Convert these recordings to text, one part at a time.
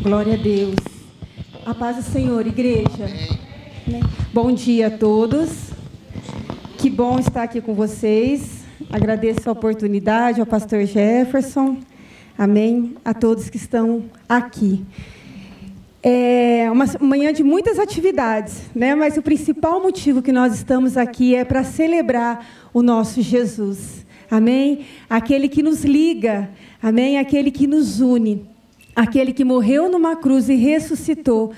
Glória a Deus. A paz do Senhor, igreja. Amém. Bom dia a todos. Que bom estar aqui com vocês. Agradeço a oportunidade ao pastor Jefferson. Amém. A todos que estão aqui. É uma manhã de muitas atividades, né? mas o principal motivo que nós estamos aqui é para celebrar o nosso Jesus. Amém? Aquele que nos liga, amém? Aquele que nos une, aquele que morreu numa cruz e ressuscitou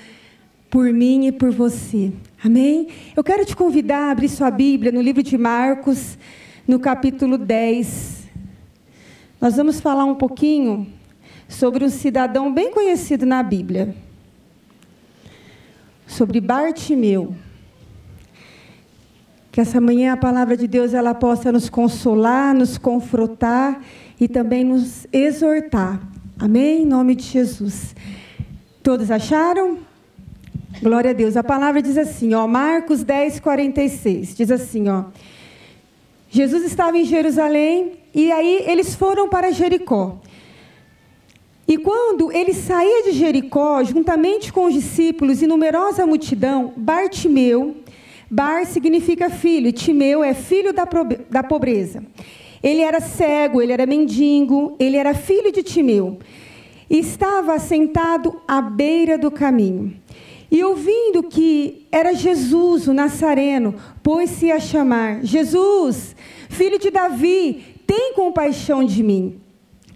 por mim e por você. Amém? Eu quero te convidar a abrir sua Bíblia no livro de Marcos, no capítulo 10. Nós vamos falar um pouquinho sobre um cidadão bem conhecido na Bíblia sobre Bartimeu. Que essa manhã a palavra de Deus ela possa nos consolar, nos confrontar e também nos exortar. Amém? Em nome de Jesus. Todos acharam? Glória a Deus. A palavra diz assim, ó, Marcos 10, 46. Diz assim, ó. Jesus estava em Jerusalém e aí eles foram para Jericó. E quando ele saía de Jericó, juntamente com os discípulos e numerosa multidão, Bartimeu, Bar significa filho, Timeu é filho da pobreza. Ele era cego, ele era mendigo, ele era filho de Timeu. Estava sentado à beira do caminho. E ouvindo que era Jesus, o Nazareno, pôs-se a chamar: Jesus, filho de Davi, tem compaixão de mim.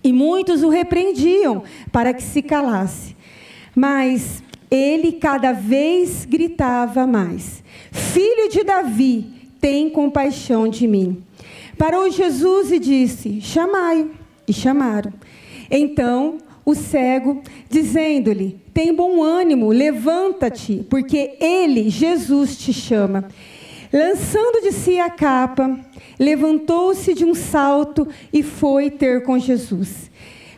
E muitos o repreendiam para que se calasse. Mas ele cada vez gritava mais: Filho de Davi, tem compaixão de mim. Parou Jesus e disse: Chamai-o. E chamaram. Então o cego, dizendo-lhe: Tem bom ânimo, levanta-te, porque ele, Jesus, te chama. Lançando de si a capa, levantou-se de um salto e foi ter com Jesus.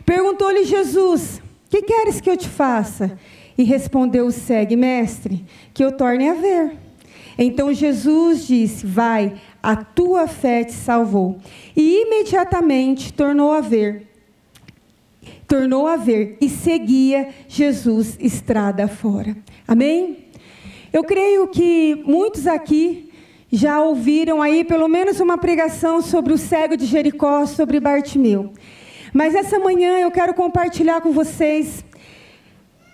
Perguntou-lhe Jesus: Que queres que eu te faça? E respondeu o cego: Mestre, que eu torne a ver. Então Jesus disse: Vai, a tua fé te salvou. E imediatamente tornou a ver. Tornou a ver e seguia Jesus estrada fora. Amém? Eu creio que muitos aqui já ouviram aí pelo menos uma pregação sobre o cego de Jericó, sobre Bartimeu. Mas essa manhã eu quero compartilhar com vocês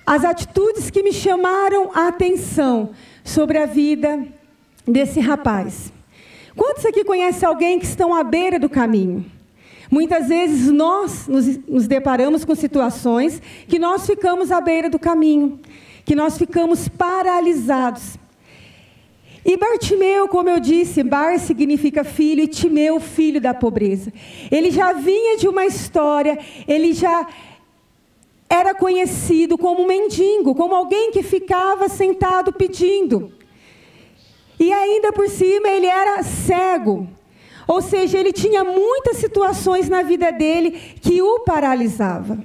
as atitudes que me chamaram a atenção sobre a vida desse rapaz. Quantos aqui conhecem alguém que estão à beira do caminho? Muitas vezes nós nos, deparamos com situações que nós ficamos à beira do caminho, que nós ficamos paralisados. E Bartimeu, como eu disse, Bar significa filho e Timeu, filho da pobreza. Ele já vinha de uma história, ele já era conhecido como mendigo, como alguém que ficava sentado pedindo. E ainda por cima ele era cego. Ou seja, ele tinha muitas situações na vida dele que o paralisava.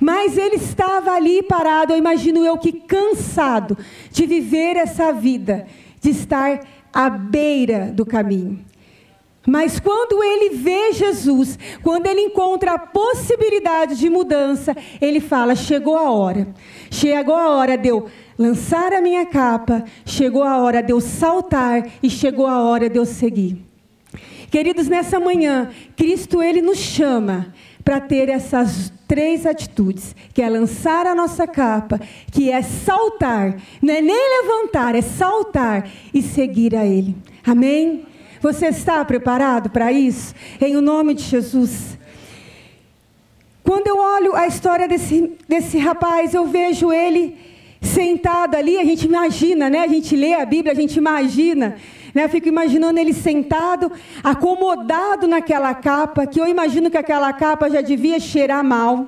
Mas ele estava ali parado, eu imagino eu que cansado de viver essa vida de estar à beira do caminho. Mas quando ele vê Jesus, quando ele encontra a possibilidade de mudança, ele fala: chegou a hora. Chegou a hora de lançar a minha capa, chegou a hora de eu saltar e chegou a hora de eu seguir. Queridos, nessa manhã, Cristo ele nos chama para ter essas três atitudes, que é lançar a nossa capa, que é saltar, não é nem levantar, é saltar e seguir a Ele. Amém? Você está preparado para isso? Em o nome de Jesus. Quando eu olho a história desse, desse rapaz, eu vejo ele sentado ali, a gente imagina, né? A gente lê a Bíblia, a gente imagina né? Eu fico imaginando ele sentado, acomodado naquela capa, que eu imagino que aquela capa já devia cheirar mal.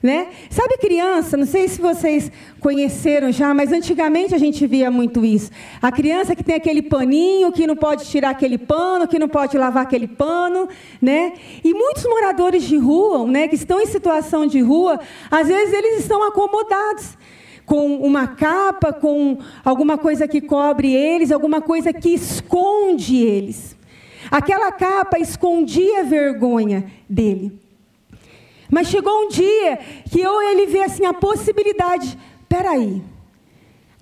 Né? Sabe criança, não sei se vocês conheceram já, mas antigamente a gente via muito isso. A criança que tem aquele paninho, que não pode tirar aquele pano, que não pode lavar aquele pano, né? E muitos moradores de rua, né, que estão em situação de rua, às vezes eles estão acomodados com uma capa, com alguma coisa que cobre eles, alguma coisa que esconde eles. Aquela capa escondia a vergonha dele. Mas chegou um dia que eu ele vê assim a possibilidade, peraí,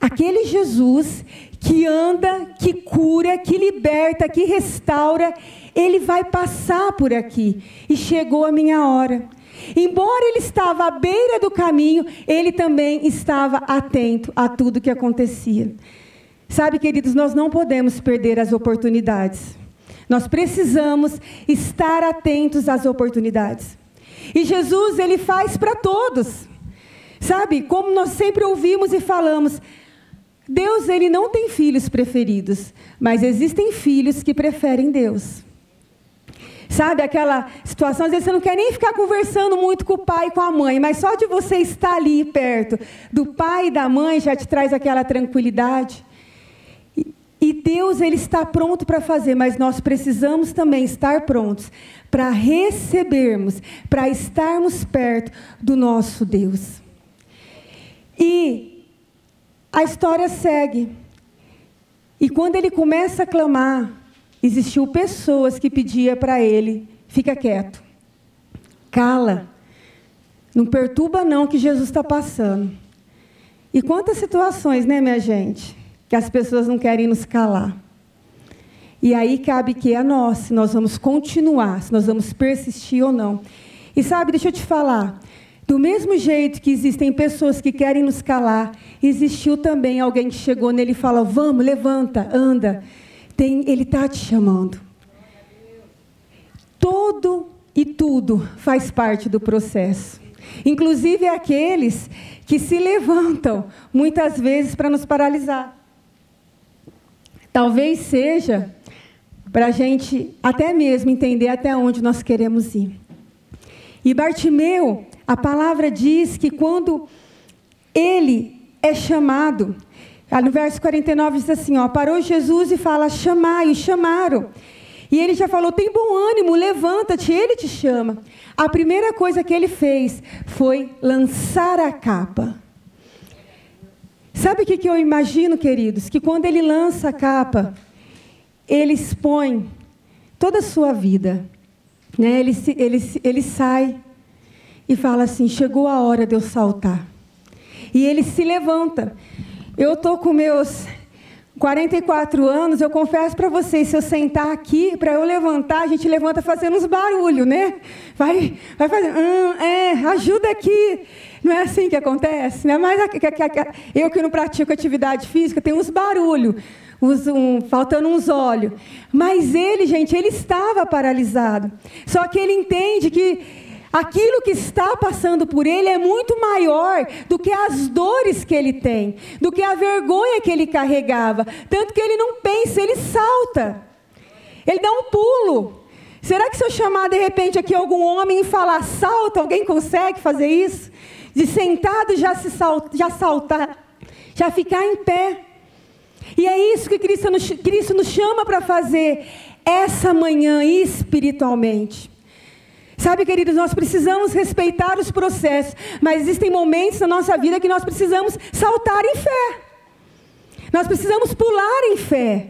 aquele Jesus que anda, que cura, que liberta, que restaura, ele vai passar por aqui. E chegou a minha hora. Embora ele estava à beira do caminho, ele também estava atento a tudo que acontecia. Sabe, queridos, nós não podemos perder as oportunidades. Nós precisamos estar atentos às oportunidades. E Jesus, ele faz para todos. Sabe, como nós sempre ouvimos e falamos, Deus, ele não tem filhos preferidos, mas existem filhos que preferem Deus. Sabe aquela situação, às vezes você não quer nem ficar conversando muito com o pai e com a mãe, mas só de você estar ali perto do pai e da mãe já te traz aquela tranquilidade. E Deus ele está pronto para fazer, mas nós precisamos também estar prontos para recebermos, para estarmos perto do nosso Deus. E a história segue. E quando ele começa a clamar, existiu pessoas que pediam para ele, fica quieto, cala, não perturba não que Jesus está passando. E quantas situações, né, minha gente, que as pessoas não querem nos calar. E aí cabe que é a nós, se nós vamos continuar, se nós vamos persistir ou não. E sabe, deixa eu te falar, do mesmo jeito que existem pessoas que querem nos calar, existiu também alguém que chegou nele e falou: Vamos, levanta, anda. Tem, ele está te chamando. Todo e tudo faz parte do processo. Inclusive aqueles que se levantam muitas vezes para nos paralisar. Talvez seja para a gente até mesmo entender até onde nós queremos ir. E Bartimeu, a palavra diz que quando ele é chamado, no verso 49 diz assim: ó, parou Jesus e fala: chamai, e chamaram. E ele já falou: tem bom ânimo, levanta-te, ele te chama. A primeira coisa que ele fez foi lançar a capa. Sabe o que, que eu imagino, queridos? Que quando ele lança a capa, ele expõe toda a sua vida. Né? Ele, ele, ele sai e fala assim: chegou a hora de eu saltar. E ele se levanta. Eu estou com meus 44 anos, eu confesso para vocês, se eu sentar aqui, para eu levantar, a gente levanta fazendo uns barulhos, né? Vai, vai fazer, hum, é, ajuda aqui. Não é assim que acontece? Né? Mas eu que não pratico atividade física, tem uns barulhos, uns, um, faltando uns olhos. Mas ele, gente, ele estava paralisado. Só que ele entende que aquilo que está passando por ele é muito maior do que as dores que ele tem, do que a vergonha que ele carregava. Tanto que ele não pensa, ele salta. Ele dá um pulo. Será que se eu chamar de repente aqui algum homem e falar salta, alguém consegue fazer isso? De sentado já se salta, já saltar, já ficar em pé. E é isso que Cristo nos, Cristo nos chama para fazer essa manhã espiritualmente. Sabe, queridos, nós precisamos respeitar os processos, mas existem momentos na nossa vida que nós precisamos saltar em fé. Nós precisamos pular em fé,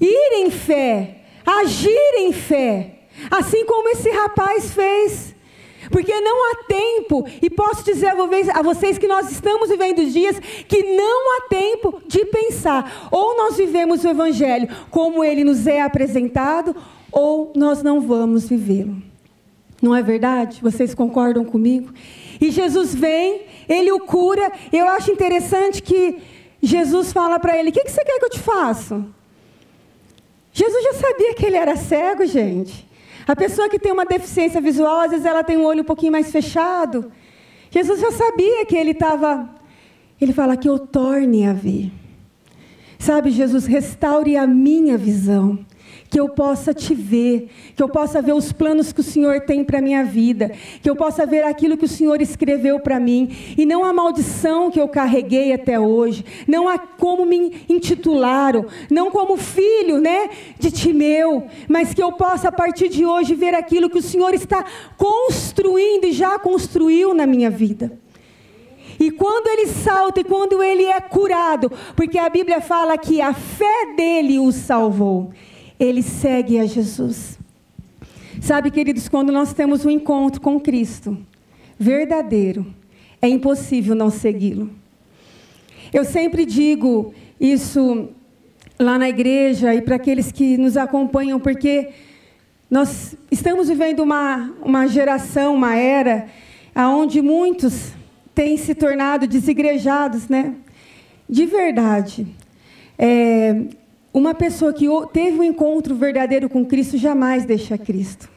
ir em fé, agir em fé, assim como esse rapaz fez. Porque não há tempo, e posso dizer a vocês que nós estamos vivendo dias que não há tempo de pensar. Ou nós vivemos o Evangelho como ele nos é apresentado, ou nós não vamos vivê-lo. Não é verdade? Vocês concordam comigo? E Jesus vem, ele o cura. Eu acho interessante que Jesus fala para ele: O que, que você quer que eu te faça? Jesus já sabia que ele era cego, gente. A pessoa que tem uma deficiência visual, às vezes ela tem um olho um pouquinho mais fechado. Jesus já sabia que ele estava. Ele fala que eu torne a ver. Sabe, Jesus, restaure a minha visão que eu possa te ver, que eu possa ver os planos que o Senhor tem para a minha vida, que eu possa ver aquilo que o Senhor escreveu para mim, e não a maldição que eu carreguei até hoje, não a como me intitularam, não como filho né, de Timeu, mas que eu possa a partir de hoje ver aquilo que o Senhor está construindo e já construiu na minha vida. E quando ele salta e quando ele é curado, porque a Bíblia fala que a fé dele o salvou ele segue a Jesus. Sabe, queridos, quando nós temos um encontro com Cristo verdadeiro, é impossível não segui-lo. Eu sempre digo isso lá na igreja e para aqueles que nos acompanham, porque nós estamos vivendo uma, uma geração, uma era, onde muitos têm se tornado desigrejados, né? De verdade. É, uma pessoa que teve um encontro verdadeiro com Cristo jamais deixa Cristo.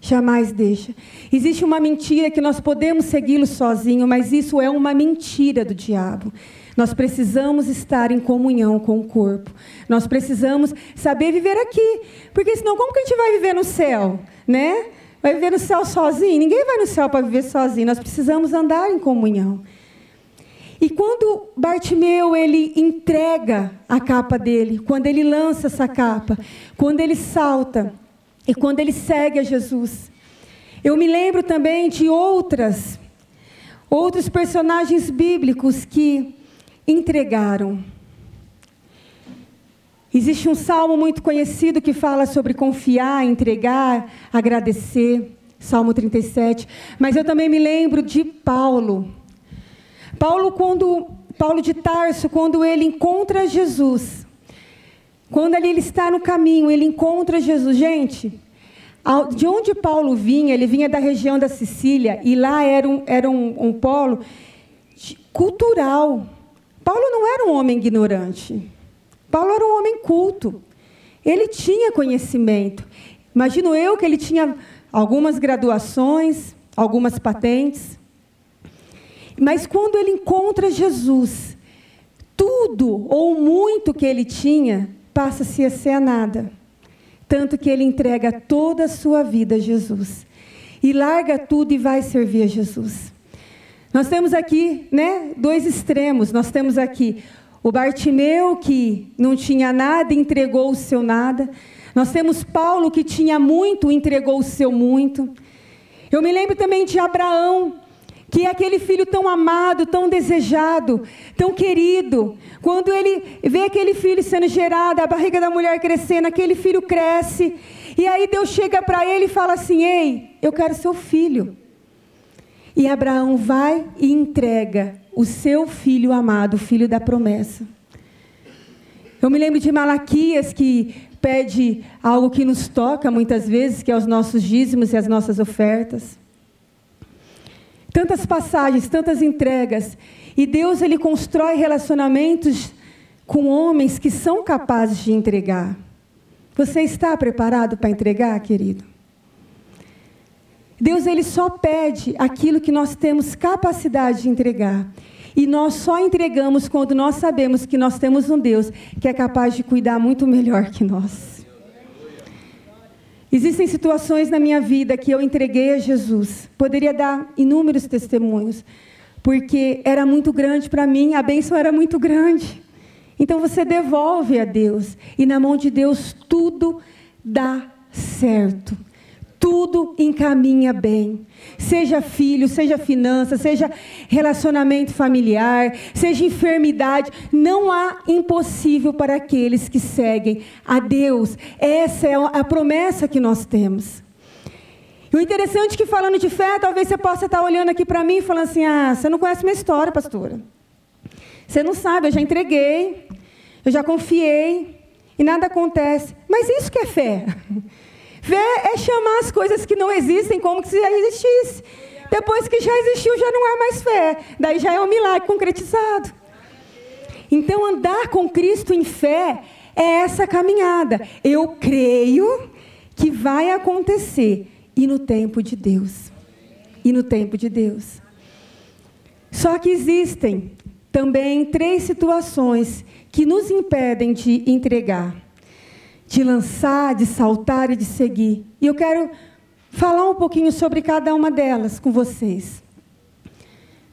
Jamais deixa. Existe uma mentira que nós podemos segui-lo sozinho, mas isso é uma mentira do diabo. Nós precisamos estar em comunhão com o corpo. Nós precisamos saber viver aqui, porque senão como que a gente vai viver no céu, né? Vai viver no céu sozinho? Ninguém vai no céu para viver sozinho. Nós precisamos andar em comunhão. E quando Bartimeu ele entrega a capa dele, quando ele lança essa capa, quando ele salta e quando ele segue a Jesus, eu me lembro também de outras outros personagens bíblicos que entregaram. Existe um salmo muito conhecido que fala sobre confiar, entregar, agradecer, Salmo 37. Mas eu também me lembro de Paulo. Paulo, quando Paulo de Tarso, quando ele encontra Jesus, quando ele está no caminho, ele encontra Jesus. Gente, de onde Paulo vinha, ele vinha da região da Sicília, e lá era um, era um, um polo cultural. Paulo não era um homem ignorante. Paulo era um homem culto. Ele tinha conhecimento. Imagino eu que ele tinha algumas graduações, algumas patentes. Mas quando ele encontra Jesus, tudo ou muito que ele tinha passa-se a ser a nada. Tanto que ele entrega toda a sua vida a Jesus. E larga tudo e vai servir a Jesus. Nós temos aqui, né, dois extremos. Nós temos aqui o Bartimeu que não tinha nada, entregou o seu nada. Nós temos Paulo que tinha muito, entregou o seu muito. Eu me lembro também de Abraão, que é aquele filho tão amado, tão desejado, tão querido. Quando ele vê aquele filho sendo gerado, a barriga da mulher crescendo, aquele filho cresce. E aí Deus chega para ele e fala assim: Ei, eu quero seu filho. E Abraão vai e entrega o seu filho amado, o filho da promessa. Eu me lembro de Malaquias que pede algo que nos toca muitas vezes, que é os nossos dízimos e as nossas ofertas tantas passagens, tantas entregas. E Deus ele constrói relacionamentos com homens que são capazes de entregar. Você está preparado para entregar, querido? Deus ele só pede aquilo que nós temos capacidade de entregar. E nós só entregamos quando nós sabemos que nós temos um Deus que é capaz de cuidar muito melhor que nós. Existem situações na minha vida que eu entreguei a Jesus. Poderia dar inúmeros testemunhos, porque era muito grande para mim, a bênção era muito grande. Então você devolve a Deus, e na mão de Deus tudo dá certo tudo encaminha bem. Seja filho, seja finança, seja relacionamento familiar, seja enfermidade, não há impossível para aqueles que seguem a Deus. Essa é a promessa que nós temos. E o interessante é que falando de fé, talvez você possa estar olhando aqui para mim e falando assim: "Ah, você não conhece minha história, pastora. Você não sabe, eu já entreguei, eu já confiei e nada acontece". Mas isso que é fé. Fé é chamar as coisas que não existem como se já existisse. Depois que já existiu, já não há mais fé. Daí já é um milagre concretizado. Então, andar com Cristo em fé é essa caminhada. Eu creio que vai acontecer. E no tempo de Deus. E no tempo de Deus. Só que existem também três situações que nos impedem de entregar de lançar, de saltar e de seguir. E eu quero falar um pouquinho sobre cada uma delas com vocês.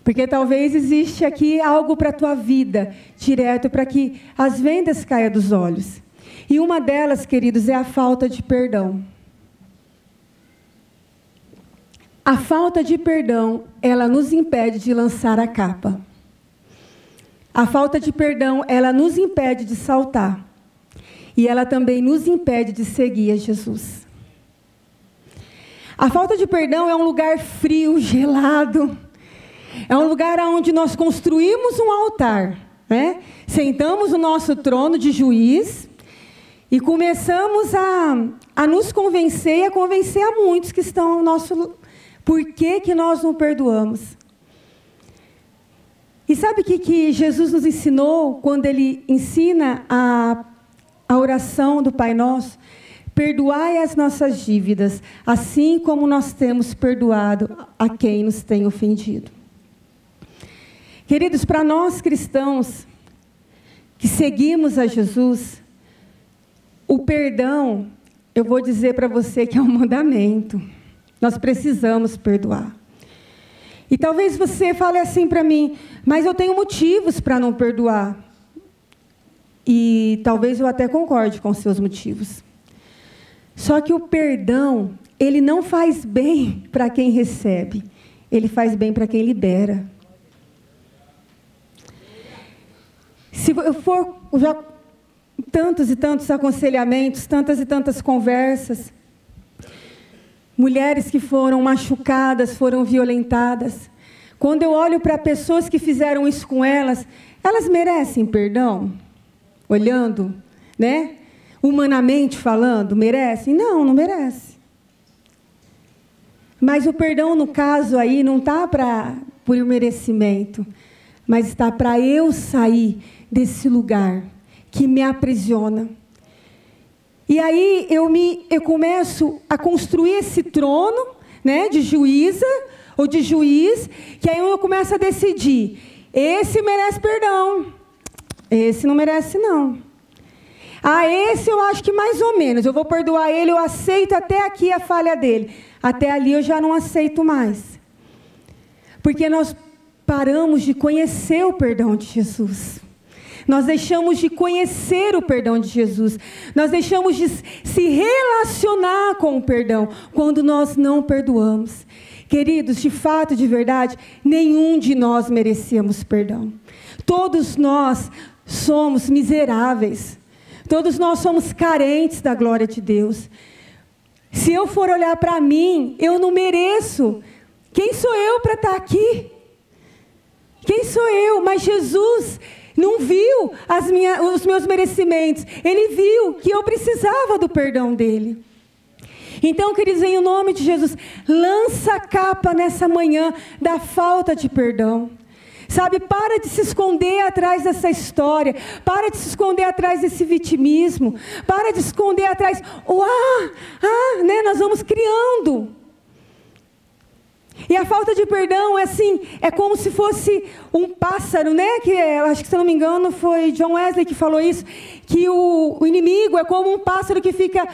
Porque talvez existe aqui algo para a tua vida, direto, para que as vendas caiam dos olhos. E uma delas, queridos, é a falta de perdão. A falta de perdão, ela nos impede de lançar a capa. A falta de perdão, ela nos impede de saltar. E ela também nos impede de seguir a Jesus. A falta de perdão é um lugar frio, gelado. É um lugar onde nós construímos um altar, né? Sentamos o nosso trono de juiz e começamos a, a nos convencer e a convencer a muitos que estão ao nosso por que, que nós não perdoamos. E sabe o que, que Jesus nos ensinou quando ele ensina a, a oração do Pai Nosso? Perdoai as nossas dívidas, assim como nós temos perdoado a quem nos tem ofendido. Queridos, para nós cristãos que seguimos a Jesus, o perdão, eu vou dizer para você que é um mandamento. Nós precisamos perdoar. E talvez você fale assim para mim, mas eu tenho motivos para não perdoar. E talvez eu até concorde com seus motivos. Só que o perdão, ele não faz bem para quem recebe, ele faz bem para quem libera. Se eu for já tantos e tantos aconselhamentos, tantas e tantas conversas, mulheres que foram machucadas, foram violentadas. Quando eu olho para pessoas que fizeram isso com elas, elas merecem perdão? Olhando, né? Humanamente falando, merecem? Não, não merece. Mas o perdão, no caso aí, não está para por merecimento, mas está para eu sair desse lugar que me aprisiona e aí eu me eu começo a construir esse trono, né, de juíza ou de juiz, que aí eu começo a decidir, esse merece perdão. Esse não merece não. Ah, esse eu acho que mais ou menos. Eu vou perdoar ele, eu aceito até aqui a falha dele. Até ali eu já não aceito mais. Porque nós paramos de conhecer o perdão de Jesus. Nós deixamos de conhecer o perdão de Jesus. Nós deixamos de se relacionar com o perdão quando nós não perdoamos. Queridos, de fato, de verdade, nenhum de nós merecíamos perdão. Todos nós somos miseráveis. Todos nós somos carentes da glória de Deus. Se eu for olhar para mim, eu não mereço. Quem sou eu para estar aqui? Quem sou eu? Mas Jesus, não viu minhas, os meus merecimentos, ele viu que eu precisava do perdão dele. Então, queridos, em nome de Jesus, lança a capa nessa manhã da falta de perdão. Sabe, para de se esconder atrás dessa história, para de se esconder atrás desse vitimismo, para de se esconder atrás, oh, ah, ah, né, nós vamos criando. E a falta de perdão é assim, é como se fosse um pássaro, né? Que é, acho que se não me engano foi John Wesley que falou isso, que o, o inimigo é como um pássaro que fica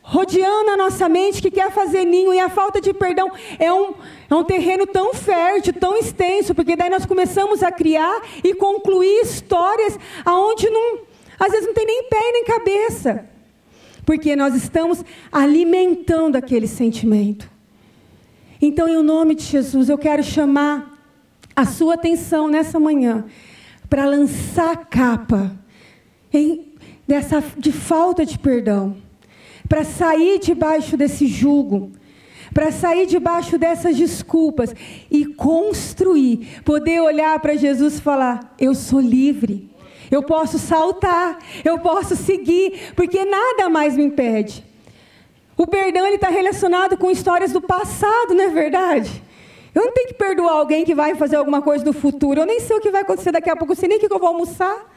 rodeando a nossa mente, que quer fazer ninho, e a falta de perdão é um, é um terreno tão fértil, tão extenso, porque daí nós começamos a criar e concluir histórias aonde não, às vezes não tem nem pé nem cabeça, porque nós estamos alimentando aquele sentimento. Então, em nome de Jesus, eu quero chamar a sua atenção nessa manhã para lançar a capa em, dessa, de falta de perdão, para sair debaixo desse jugo, para sair debaixo dessas desculpas e construir, poder olhar para Jesus e falar: Eu sou livre, eu posso saltar, eu posso seguir, porque nada mais me impede. O perdão está relacionado com histórias do passado, não é verdade? Eu não tenho que perdoar alguém que vai fazer alguma coisa no futuro. Eu nem sei o que vai acontecer daqui a pouco, eu sei nem o que eu vou almoçar.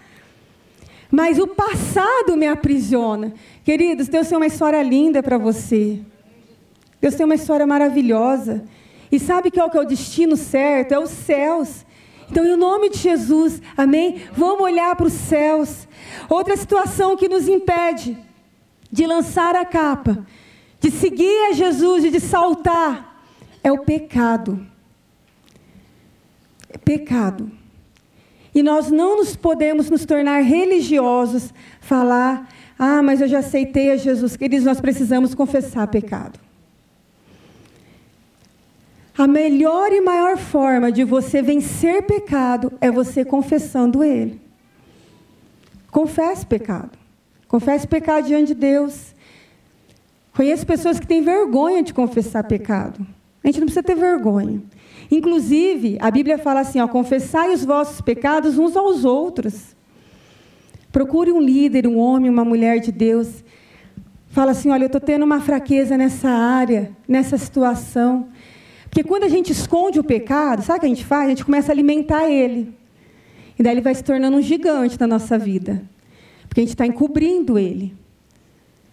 Mas o passado me aprisiona. Queridos, Deus tem uma história linda para você. Deus tem uma história maravilhosa. E sabe qual que é o destino certo? É os céus. Então, em nome de Jesus, amém? Vamos olhar para os céus. Outra situação que nos impede de lançar a capa de seguir a Jesus e de saltar, é o pecado. É pecado. E nós não nos podemos nos tornar religiosos, falar, ah, mas eu já aceitei a Jesus. Queridos, nós precisamos confessar pecado. A melhor e maior forma de você vencer pecado é você confessando ele. Confesse pecado. Confesse pecado diante de Deus. Conheço pessoas que têm vergonha de confessar pecado. A gente não precisa ter vergonha. Inclusive, a Bíblia fala assim: ó, confessai os vossos pecados uns aos outros. Procure um líder, um homem, uma mulher de Deus. Fala assim: olha, eu estou tendo uma fraqueza nessa área, nessa situação. Porque quando a gente esconde o pecado, sabe o que a gente faz? A gente começa a alimentar ele. E daí ele vai se tornando um gigante na nossa vida. Porque a gente está encobrindo ele.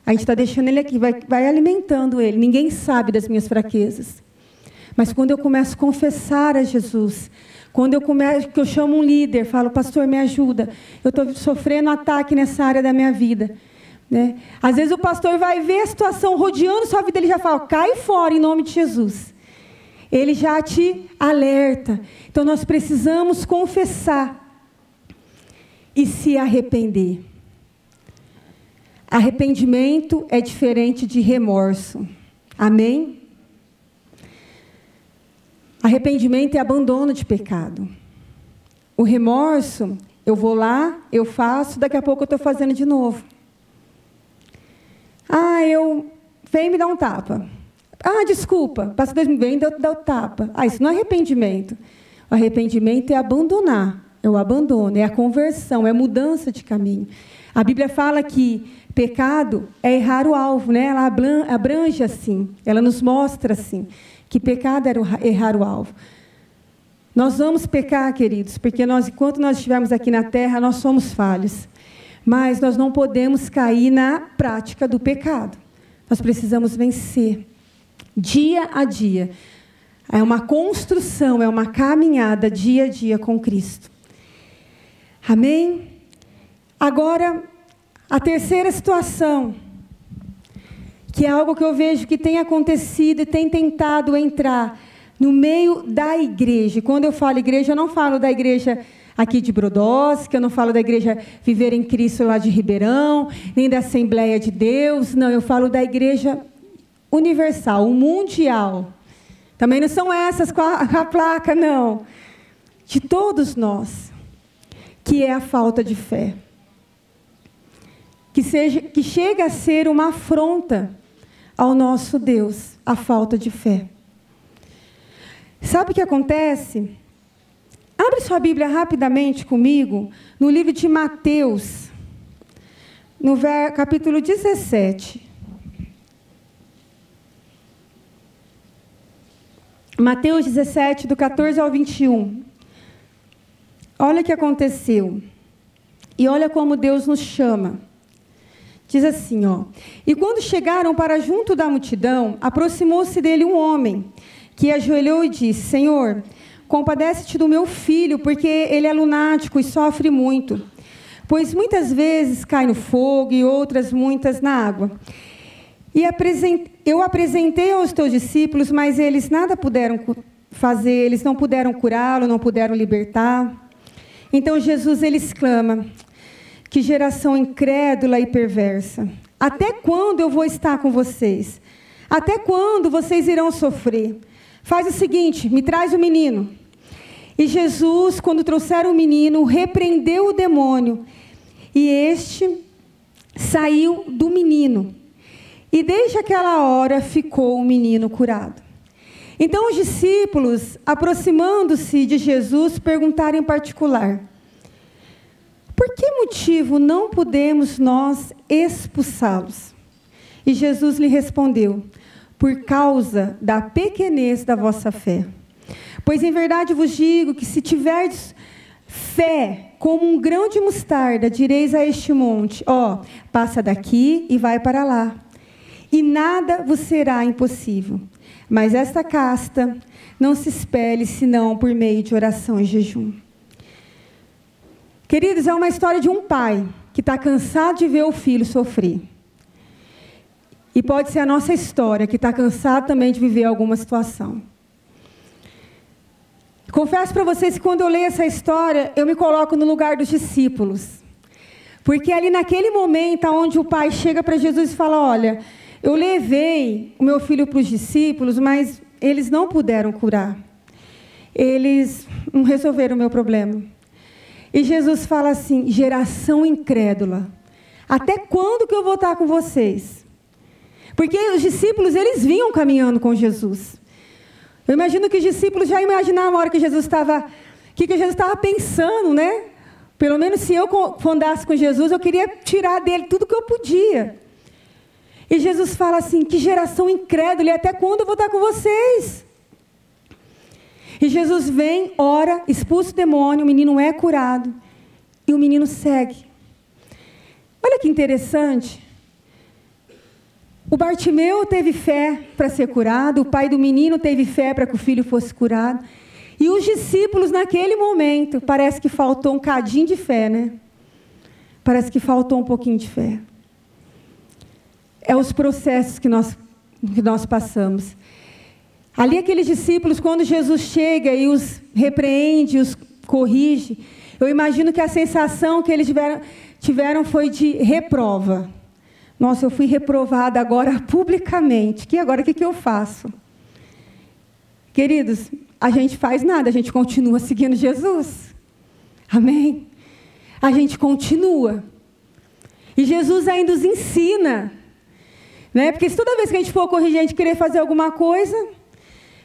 A gente está deixando ele aqui, vai, vai alimentando ele. Ninguém sabe das minhas fraquezas. Mas quando eu começo a confessar a Jesus, quando eu começo, que eu chamo um líder, falo, pastor, me ajuda. Eu estou sofrendo ataque nessa área da minha vida. Né? Às vezes o pastor vai ver a situação rodeando sua vida, ele já fala, cai fora em nome de Jesus. Ele já te alerta. Então nós precisamos confessar e se arrepender. Arrependimento é diferente de remorso. Amém? Arrependimento é abandono de pecado. O remorso, eu vou lá, eu faço, daqui a pouco eu estou fazendo de novo. Ah, eu. Vem me dar um tapa. Ah, desculpa, passa dois minutos, vem dar o tapa. Ah, isso não é arrependimento. O arrependimento é abandonar, é o abandono, é a conversão, é a mudança de caminho. A Bíblia fala que pecado é errar o alvo, né? ela abrange assim, ela nos mostra assim que pecado era errar o alvo. Nós vamos pecar, queridos, porque nós, enquanto nós estivermos aqui na terra, nós somos falhos. Mas nós não podemos cair na prática do pecado. Nós precisamos vencer dia a dia. É uma construção, é uma caminhada dia a dia com Cristo. Amém? Agora, a terceira situação que é algo que eu vejo que tem acontecido e tem tentado entrar no meio da igreja. Quando eu falo igreja, eu não falo da igreja aqui de Brodowski, eu não falo da igreja Viver em Cristo lá de Ribeirão, nem da Assembleia de Deus, não, eu falo da igreja universal, o mundial. Também não são essas com a, a placa, não. De todos nós, que é a falta de fé. Que, seja, que chega a ser uma afronta ao nosso Deus a falta de fé. Sabe o que acontece? Abre sua Bíblia rapidamente comigo no livro de Mateus, no capítulo 17. Mateus 17, do 14 ao 21. Olha o que aconteceu. E olha como Deus nos chama. Diz assim, ó. E quando chegaram para junto da multidão, aproximou-se dele um homem, que ajoelhou e disse: Senhor, compadece-te do meu filho, porque ele é lunático e sofre muito. Pois muitas vezes cai no fogo e outras muitas na água. E eu apresentei aos teus discípulos, mas eles nada puderam fazer, eles não puderam curá-lo, não puderam libertar. Então Jesus ele exclama: que geração incrédula e perversa. Até quando eu vou estar com vocês? Até quando vocês irão sofrer? Faz o seguinte: me traz o menino. E Jesus, quando trouxeram o menino, repreendeu o demônio. E este saiu do menino. E desde aquela hora ficou o menino curado. Então os discípulos, aproximando-se de Jesus, perguntaram em particular: por que motivo não podemos nós expulsá-los? E Jesus lhe respondeu: Por causa da pequenez da vossa fé. Pois em verdade vos digo que se tiverdes fé como um grão de mostarda, direis a este monte: Ó, passa daqui e vai para lá. E nada vos será impossível. Mas esta casta não se espelhe senão por meio de oração e jejum. Queridos, é uma história de um pai que está cansado de ver o filho sofrer. E pode ser a nossa história, que está cansado também de viver alguma situação. Confesso para vocês que quando eu leio essa história, eu me coloco no lugar dos discípulos. Porque ali naquele momento onde o pai chega para Jesus e fala: Olha, eu levei o meu filho para os discípulos, mas eles não puderam curar. Eles não resolveram o meu problema. E Jesus fala assim: geração incrédula. Até quando que eu vou estar com vocês? Porque os discípulos, eles vinham caminhando com Jesus. Eu imagino que os discípulos já imaginavam a hora que Jesus estava, que, que Jesus estava pensando, né? Pelo menos se eu andasse com Jesus, eu queria tirar dele tudo que eu podia. E Jesus fala assim: que geração incrédula, e até quando eu vou estar com vocês? E Jesus vem, ora, expulsa o demônio, o menino é curado, e o menino segue. Olha que interessante. O Bartimeu teve fé para ser curado, o pai do menino teve fé para que o filho fosse curado. E os discípulos, naquele momento, parece que faltou um cadinho de fé, né? Parece que faltou um pouquinho de fé. É os processos que nós, que nós passamos. Ali, aqueles discípulos, quando Jesus chega e os repreende, os corrige, eu imagino que a sensação que eles tiveram, tiveram foi de reprova. Nossa, eu fui reprovada agora publicamente. Que agora o que, que eu faço? Queridos, a gente faz nada, a gente continua seguindo Jesus. Amém? A gente continua. E Jesus ainda nos ensina. Né? Porque se toda vez que a gente for corrigir, a gente querer fazer alguma coisa,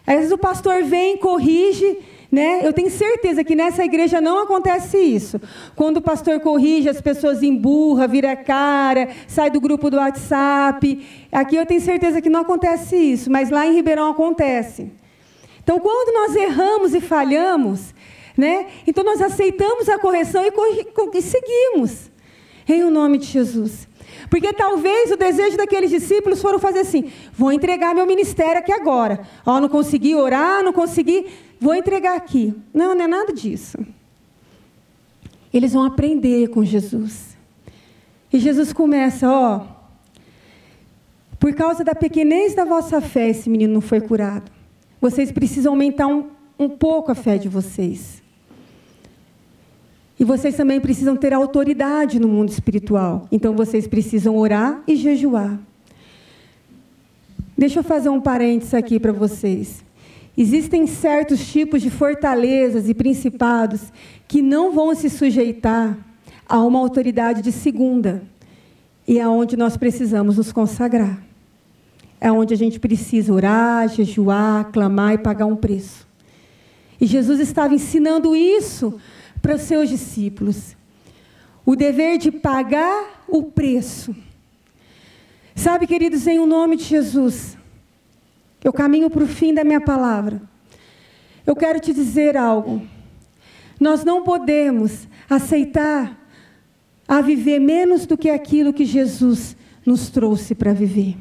às vezes o pastor vem, corrige, né? Eu tenho certeza que nessa igreja não acontece isso. Quando o pastor corrige, as pessoas emburra, vira cara, sai do grupo do WhatsApp. Aqui eu tenho certeza que não acontece isso, mas lá em Ribeirão acontece. Então, quando nós erramos e falhamos, né? Então nós aceitamos a correção e, e seguimos. Em o nome de Jesus. Porque talvez o desejo daqueles discípulos foram fazer assim: vou entregar meu ministério aqui agora. Ó, não consegui orar, não consegui. Vou entregar aqui. Não, não é nada disso. Eles vão aprender com Jesus. E Jesus começa, ó. Por causa da pequenez da vossa fé, esse menino não foi curado. Vocês precisam aumentar um, um pouco a fé de vocês. E vocês também precisam ter autoridade no mundo espiritual. Então vocês precisam orar e jejuar. Deixa eu fazer um parênteses aqui para vocês. Existem certos tipos de fortalezas e principados que não vão se sujeitar a uma autoridade de segunda. E é onde nós precisamos nos consagrar. É onde a gente precisa orar, jejuar, clamar e pagar um preço. E Jesus estava ensinando isso para os seus discípulos. O dever de pagar o preço. Sabe, queridos, em o nome de Jesus, eu caminho para o fim da minha palavra. Eu quero te dizer algo. Nós não podemos aceitar a viver menos do que aquilo que Jesus nos trouxe para viver.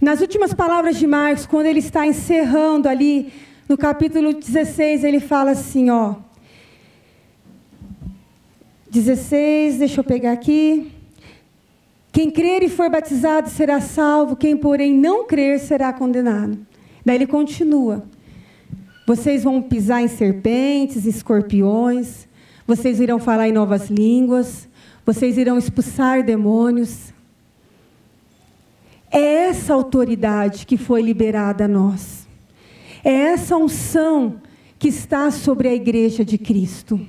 Nas últimas palavras de Marcos, quando ele está encerrando ali no capítulo 16, ele fala assim, ó. 16, deixa eu pegar aqui. Quem crer e for batizado será salvo, quem, porém, não crer será condenado. Daí ele continua. Vocês vão pisar em serpentes, escorpiões, vocês irão falar em novas línguas, vocês irão expulsar demônios. É essa autoridade que foi liberada a nós. É essa unção que está sobre a igreja de Cristo.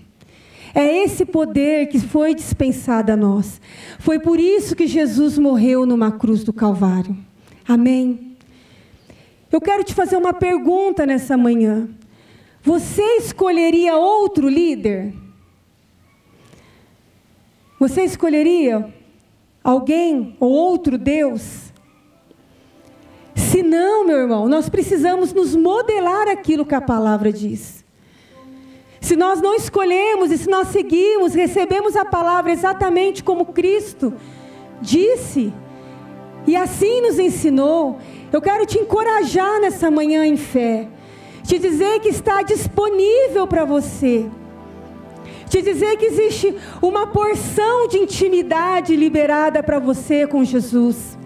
É esse poder que foi dispensado a nós. Foi por isso que Jesus morreu numa cruz do Calvário. Amém? Eu quero te fazer uma pergunta nessa manhã. Você escolheria outro líder? Você escolheria alguém ou outro Deus? Se não, meu irmão, nós precisamos nos modelar aquilo que a palavra diz. Se nós não escolhemos e se nós seguimos, recebemos a palavra exatamente como Cristo disse, e assim nos ensinou, eu quero te encorajar nessa manhã em fé, te dizer que está disponível para você, te dizer que existe uma porção de intimidade liberada para você com Jesus.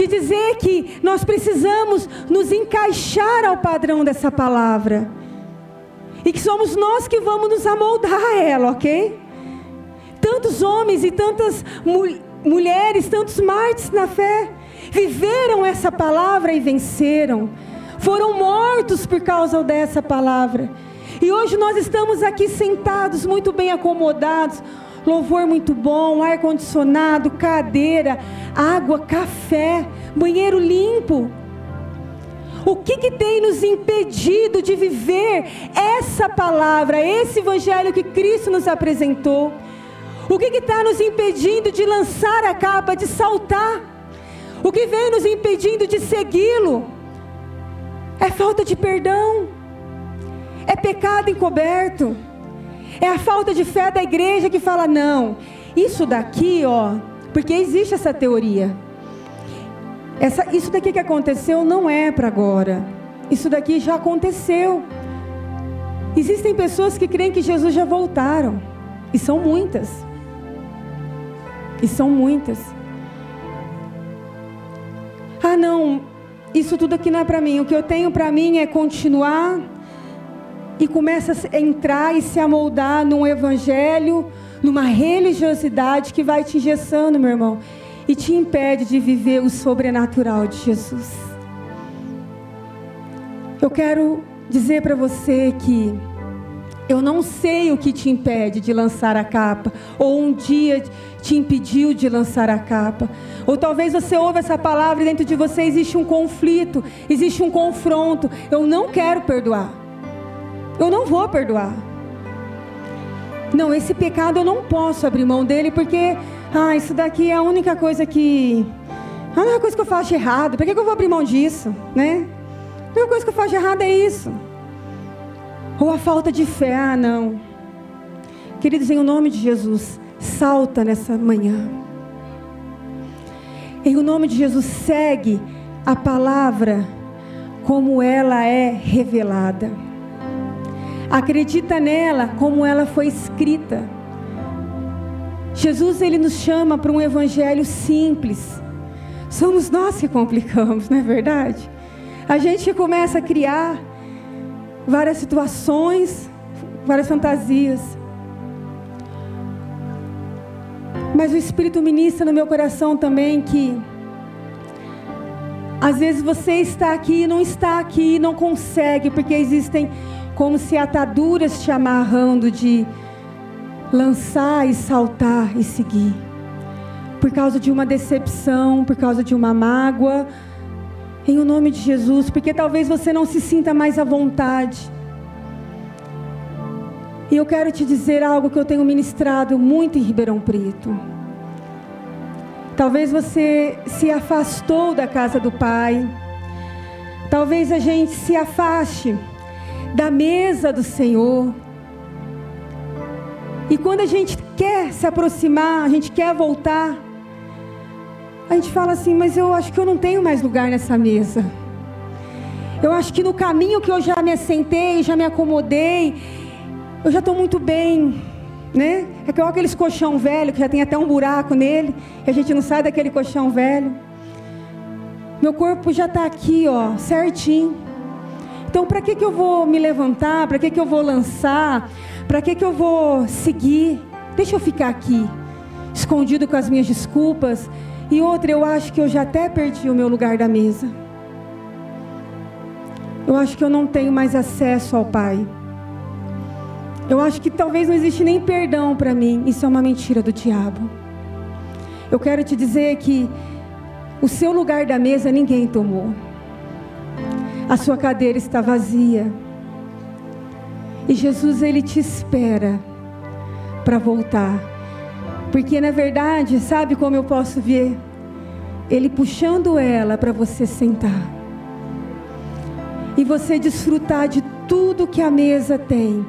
Te dizer que nós precisamos nos encaixar ao padrão dessa palavra e que somos nós que vamos nos amoldar a ela, ok? Tantos homens e tantas mu mulheres, tantos mártires na fé, viveram essa palavra e venceram, foram mortos por causa dessa palavra. E hoje nós estamos aqui sentados, muito bem acomodados, louvor muito bom, ar condicionado, cadeira, água, café, banheiro limpo. O que, que tem nos impedido de viver essa palavra, esse evangelho que Cristo nos apresentou? O que está nos impedindo de lançar a capa, de saltar? O que vem nos impedindo de segui-lo? É falta de perdão, é pecado encoberto, é a falta de fé da igreja que fala: não, isso daqui, ó, porque existe essa teoria. Essa, isso daqui que aconteceu não é para agora. Isso daqui já aconteceu. Existem pessoas que creem que Jesus já voltaram. E são muitas. E são muitas. Ah, não, isso tudo aqui não é para mim. O que eu tenho para mim é continuar e começa a entrar e se amoldar num evangelho, numa religiosidade que vai te engessando, meu irmão e te impede de viver o sobrenatural de Jesus. Eu quero dizer para você que eu não sei o que te impede de lançar a capa, ou um dia te impediu de lançar a capa. Ou talvez você ouve essa palavra e dentro de você existe um conflito, existe um confronto. Eu não quero perdoar. Eu não vou perdoar. Não, esse pecado eu não posso abrir mão dele porque ah, isso daqui é a única coisa que. A única coisa que eu faço errado. Por que, que eu vou abrir mão disso? Né? A única coisa que eu faço errado é isso. Ou a falta de fé. Ah, não. Queridos, em o nome de Jesus, salta nessa manhã. Em o nome de Jesus, segue a palavra como ela é revelada. Acredita nela como ela foi escrita. Jesus ele nos chama para um evangelho simples. Somos nós que complicamos, não é verdade? A gente começa a criar várias situações, várias fantasias. Mas o Espírito ministra no meu coração também que às vezes você está aqui e não está aqui, não consegue, porque existem como se ataduras te amarrando de lançar e saltar e seguir. Por causa de uma decepção, por causa de uma mágoa, em o nome de Jesus, porque talvez você não se sinta mais à vontade. E eu quero te dizer algo que eu tenho ministrado muito em Ribeirão Preto. Talvez você se afastou da casa do Pai. Talvez a gente se afaste da mesa do Senhor. E quando a gente quer se aproximar, a gente quer voltar, a gente fala assim: mas eu acho que eu não tenho mais lugar nessa mesa. Eu acho que no caminho que eu já me assentei, já me acomodei, eu já estou muito bem, né? É igual aqueles colchão velho que já tem até um buraco nele, e a gente não sai daquele colchão velho. Meu corpo já está aqui, ó, certinho. Então, para que, que eu vou me levantar? Para que, que eu vou lançar? Para que, que eu vou seguir? Deixa eu ficar aqui, escondido com as minhas desculpas. E outra, eu acho que eu já até perdi o meu lugar da mesa. Eu acho que eu não tenho mais acesso ao Pai. Eu acho que talvez não existe nem perdão para mim. Isso é uma mentira do diabo. Eu quero te dizer que o seu lugar da mesa ninguém tomou. A sua cadeira está vazia. E Jesus ele te espera para voltar. Porque na verdade, sabe como eu posso ver? Ele puxando ela para você sentar. E você desfrutar de tudo que a mesa tem,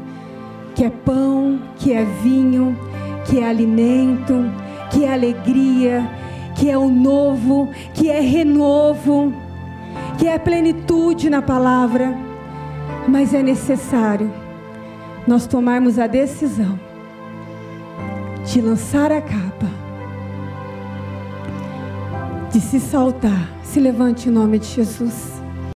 que é pão, que é vinho, que é alimento, que é alegria, que é o novo, que é renovo, que é plenitude na palavra. Mas é necessário nós tomarmos a decisão de lançar a capa, de se saltar, se levante em nome de Jesus.